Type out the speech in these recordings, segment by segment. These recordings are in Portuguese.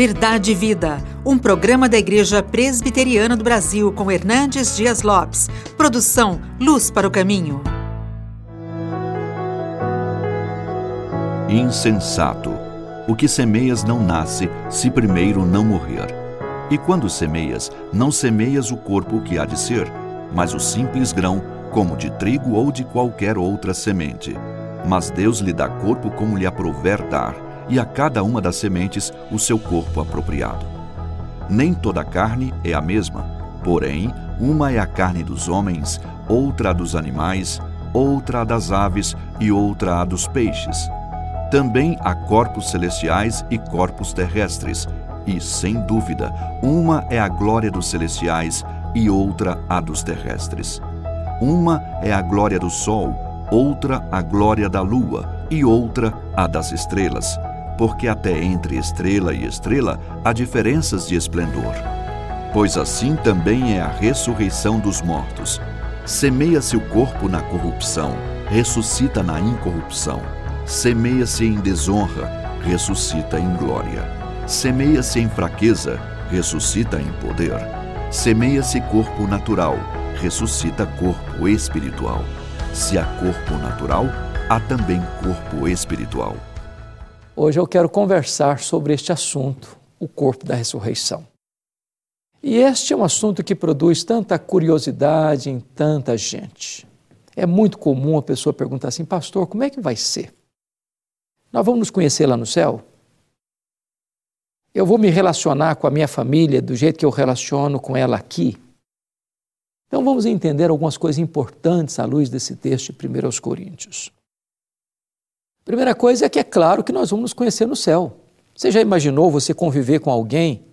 Verdade e Vida, um programa da Igreja Presbiteriana do Brasil com Hernandes Dias Lopes. Produção Luz para o Caminho. Insensato. O que semeias não nasce se primeiro não morrer. E quando semeias, não semeias o corpo que há de ser, mas o simples grão, como de trigo ou de qualquer outra semente. Mas Deus lhe dá corpo como lhe aprouver dar e a cada uma das sementes o seu corpo apropriado. Nem toda carne é a mesma, porém, uma é a carne dos homens, outra a dos animais, outra a das aves e outra a dos peixes. Também há corpos celestiais e corpos terrestres, e, sem dúvida, uma é a glória dos celestiais e outra a dos terrestres. Uma é a glória do sol, outra a glória da lua e outra a das estrelas porque até entre estrela e estrela há diferenças de esplendor. Pois assim também é a ressurreição dos mortos. Semeia-se o corpo na corrupção, ressuscita na incorrupção. Semeia-se em desonra, ressuscita em glória. Semeia-se em fraqueza, ressuscita em poder. Semeia-se corpo natural, ressuscita corpo espiritual. Se há corpo natural, há também corpo espiritual. Hoje eu quero conversar sobre este assunto, o corpo da ressurreição. E este é um assunto que produz tanta curiosidade em tanta gente. É muito comum a pessoa perguntar assim, pastor, como é que vai ser? Nós vamos nos conhecer lá no céu? Eu vou me relacionar com a minha família do jeito que eu relaciono com ela aqui? Então vamos entender algumas coisas importantes à luz desse texto de 1 Coríntios. Primeira coisa é que é claro que nós vamos nos conhecer no céu. Você já imaginou você conviver com alguém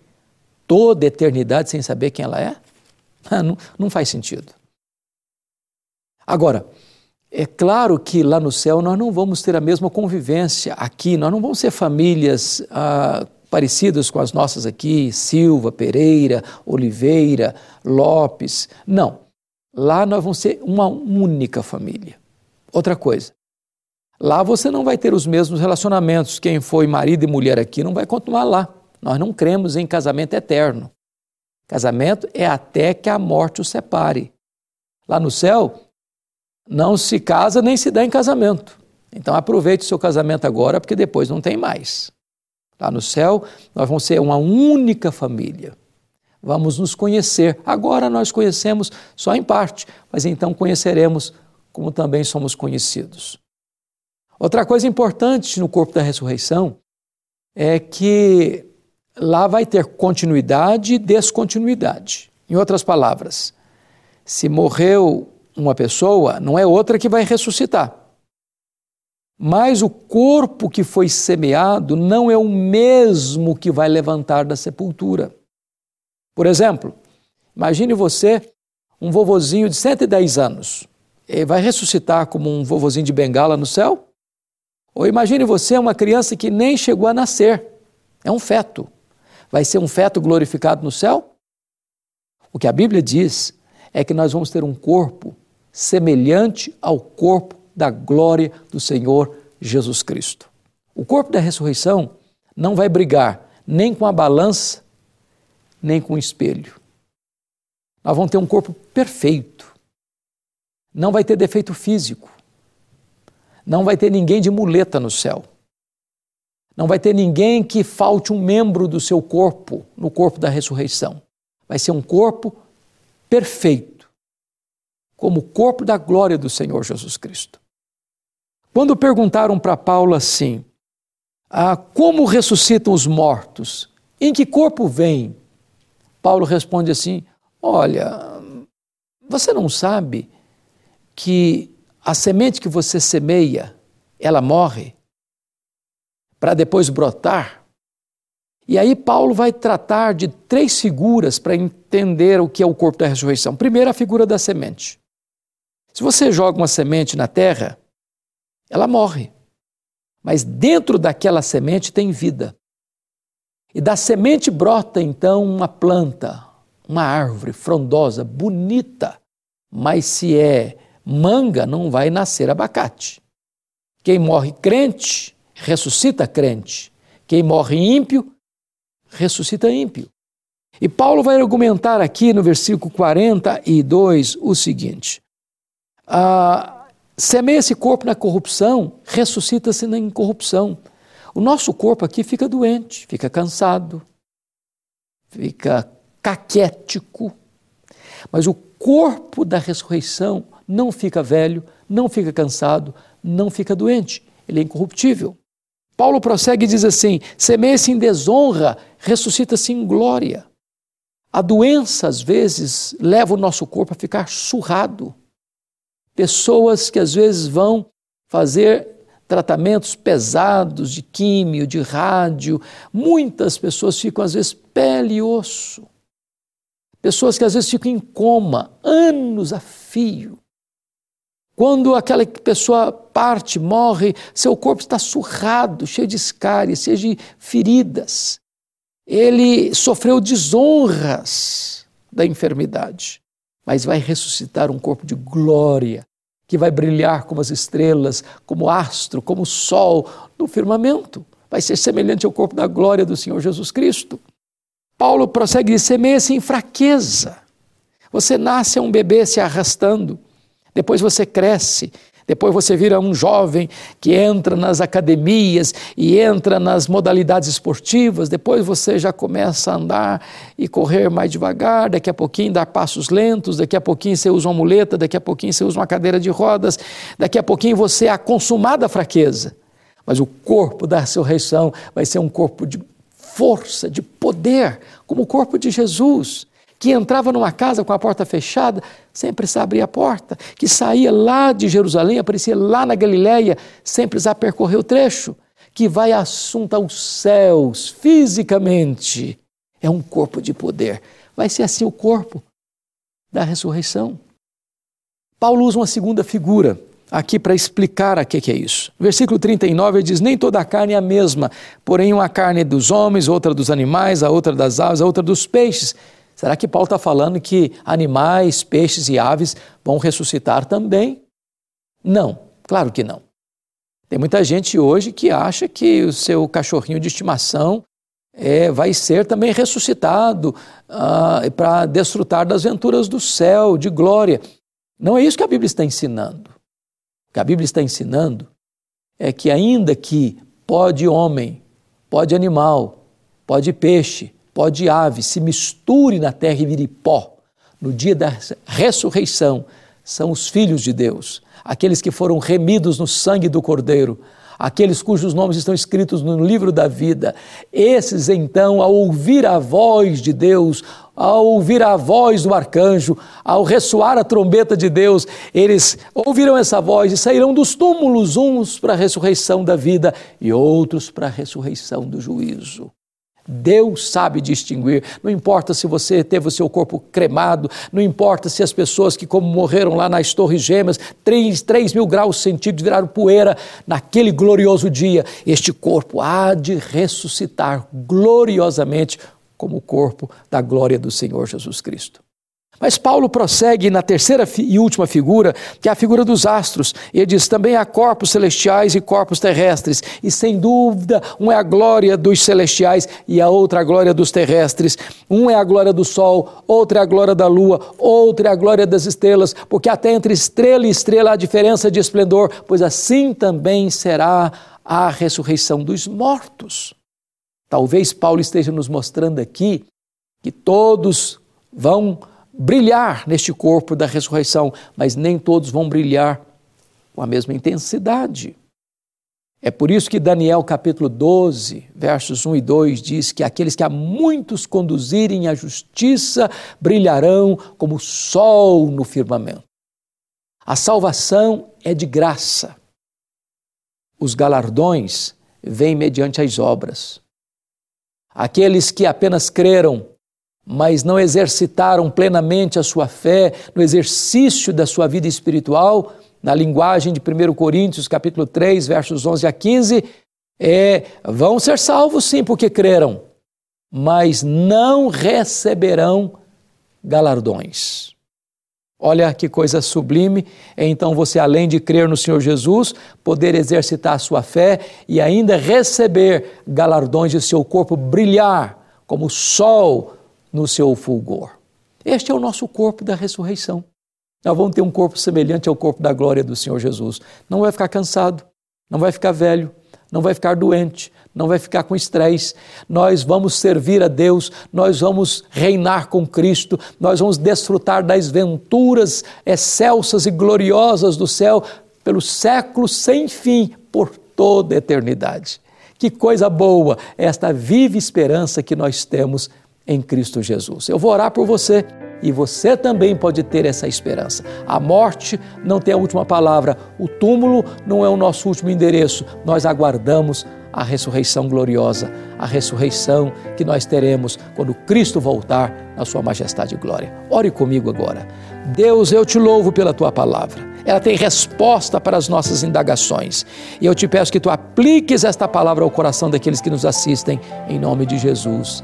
toda a eternidade sem saber quem ela é? Não, não faz sentido. Agora, é claro que lá no céu nós não vamos ter a mesma convivência aqui, nós não vamos ser famílias ah, parecidas com as nossas aqui, Silva, Pereira, Oliveira, Lopes. Não. Lá nós vamos ser uma única família. Outra coisa, Lá você não vai ter os mesmos relacionamentos. Quem foi marido e mulher aqui não vai continuar lá. Nós não cremos em casamento eterno. Casamento é até que a morte os separe. Lá no céu, não se casa nem se dá em casamento. Então aproveite o seu casamento agora, porque depois não tem mais. Lá no céu, nós vamos ser uma única família. Vamos nos conhecer. Agora nós conhecemos só em parte, mas então conheceremos como também somos conhecidos. Outra coisa importante no corpo da ressurreição é que lá vai ter continuidade e descontinuidade. Em outras palavras, se morreu uma pessoa, não é outra que vai ressuscitar. Mas o corpo que foi semeado não é o mesmo que vai levantar da sepultura. Por exemplo, imagine você, um vovozinho de 110 anos. Ele vai ressuscitar como um vovozinho de bengala no céu? Ou imagine você uma criança que nem chegou a nascer, é um feto. Vai ser um feto glorificado no céu? O que a Bíblia diz é que nós vamos ter um corpo semelhante ao corpo da glória do Senhor Jesus Cristo. O corpo da ressurreição não vai brigar nem com a balança, nem com o espelho. Nós vamos ter um corpo perfeito. Não vai ter defeito físico. Não vai ter ninguém de muleta no céu. Não vai ter ninguém que falte um membro do seu corpo no corpo da ressurreição. Vai ser um corpo perfeito, como o corpo da glória do Senhor Jesus Cristo. Quando perguntaram para Paulo assim: ah, como ressuscitam os mortos? Em que corpo vêm? Paulo responde assim: Olha, você não sabe que a semente que você semeia, ela morre para depois brotar. E aí Paulo vai tratar de três figuras para entender o que é o corpo da ressurreição. Primeiro, a figura da semente. Se você joga uma semente na terra, ela morre. Mas dentro daquela semente tem vida. E da semente brota então uma planta, uma árvore frondosa, bonita. Mas se é manga não vai nascer abacate. Quem morre crente, ressuscita crente. Quem morre ímpio, ressuscita ímpio. E Paulo vai argumentar aqui no versículo 42 o seguinte: ah, semeia esse corpo na corrupção, ressuscita-se na incorrupção. O nosso corpo aqui fica doente, fica cansado, fica caquético, mas o corpo da ressurreição não fica velho, não fica cansado, não fica doente, ele é incorruptível. Paulo prossegue e diz assim: semeia-se em desonra, ressuscita-se em glória. A doença, às vezes, leva o nosso corpo a ficar surrado. Pessoas que às vezes vão fazer tratamentos pesados de químio, de rádio, muitas pessoas ficam, às vezes, pele e osso. Pessoas que às vezes ficam em coma, anos a fio. Quando aquela pessoa parte, morre, seu corpo está surrado, cheio de escárias, cheio de feridas. Ele sofreu desonras da enfermidade, mas vai ressuscitar um corpo de glória, que vai brilhar como as estrelas, como astro, como sol no firmamento. Vai ser semelhante ao corpo da glória do Senhor Jesus Cristo. Paulo prossegue semeia-se em fraqueza. Você nasce um bebê se arrastando, depois você cresce, depois você vira um jovem que entra nas academias e entra nas modalidades esportivas, depois você já começa a andar e correr mais devagar, daqui a pouquinho dar passos lentos, daqui a pouquinho você usa uma muleta, daqui a pouquinho você usa uma cadeira de rodas, daqui a pouquinho você é a consumada fraqueza. Mas o corpo da ressurreição vai ser um corpo de força, de poder, como o corpo de Jesus, que entrava numa casa com a porta fechada, sempre precisar abrir a porta, que saía lá de Jerusalém, aparecia lá na Galiléia, sem precisar percorrer o trecho, que vai assunto aos céus, fisicamente. É um corpo de poder. Vai ser assim o corpo da ressurreição. Paulo usa uma segunda figura aqui para explicar a que, que é isso. Versículo 39 ele diz: Nem toda a carne é a mesma, porém uma carne é dos homens, outra dos animais, a outra das aves, a outra dos peixes. Será que Paulo está falando que animais, peixes e aves vão ressuscitar também? Não, claro que não. Tem muita gente hoje que acha que o seu cachorrinho de estimação é, vai ser também ressuscitado ah, para desfrutar das venturas do céu, de glória. Não é isso que a Bíblia está ensinando. O que a Bíblia está ensinando é que, ainda que pode homem, pode animal, pode peixe, pode ave, se misture na terra e vire pó, no dia da ressurreição, são os filhos de Deus, aqueles que foram remidos no sangue do Cordeiro, aqueles cujos nomes estão escritos no livro da vida. Esses, então, ao ouvir a voz de Deus, ao ouvir a voz do arcanjo, ao ressoar a trombeta de Deus, eles ouvirão essa voz e sairão dos túmulos, uns para a ressurreição da vida e outros para a ressurreição do juízo. Deus sabe distinguir. Não importa se você teve o seu corpo cremado, não importa se as pessoas que, como morreram lá nas Torres Gêmeas, 3, 3 mil graus centígrados viraram poeira naquele glorioso dia. Este corpo há de ressuscitar gloriosamente como o corpo da glória do Senhor Jesus Cristo. Mas Paulo prossegue na terceira e última figura, que é a figura dos astros. Ele diz: também há corpos celestiais e corpos terrestres, e sem dúvida, um é a glória dos celestiais e a outra a glória dos terrestres. Um é a glória do sol, outra é a glória da lua, outra é a glória das estrelas, porque até entre estrela e estrela há diferença de esplendor, pois assim também será a ressurreição dos mortos. Talvez Paulo esteja nos mostrando aqui que todos vão brilhar neste corpo da ressurreição, mas nem todos vão brilhar com a mesma intensidade. É por isso que Daniel capítulo 12, versos 1 e 2 diz que aqueles que a muitos conduzirem à justiça brilharão como o sol no firmamento. A salvação é de graça. Os galardões vêm mediante as obras. Aqueles que apenas creram, mas não exercitaram plenamente a sua fé no exercício da sua vida espiritual, na linguagem de 1 Coríntios, capítulo 3, versos 11 a 15, é, vão ser salvos sim porque creram, mas não receberão galardões. Olha que coisa sublime é então você, além de crer no Senhor Jesus, poder exercitar a sua fé e ainda receber galardões de seu corpo brilhar como o sol no seu fulgor. Este é o nosso corpo da ressurreição. Nós vamos ter um corpo semelhante ao corpo da glória do Senhor Jesus. Não vai ficar cansado, não vai ficar velho, não vai ficar doente, não vai ficar com estresse. Nós vamos servir a Deus, nós vamos reinar com Cristo, nós vamos desfrutar das venturas excelsas e gloriosas do céu pelos séculos sem fim, por toda a eternidade. Que coisa boa esta viva esperança que nós temos em Cristo Jesus. Eu vou orar por você e você também pode ter essa esperança. A morte não tem a última palavra, o túmulo não é o nosso último endereço. Nós aguardamos a ressurreição gloriosa, a ressurreição que nós teremos quando Cristo voltar na Sua majestade e glória. Ore comigo agora. Deus, eu te louvo pela tua palavra. Ela tem resposta para as nossas indagações. E eu te peço que tu apliques esta palavra ao coração daqueles que nos assistem, em nome de Jesus.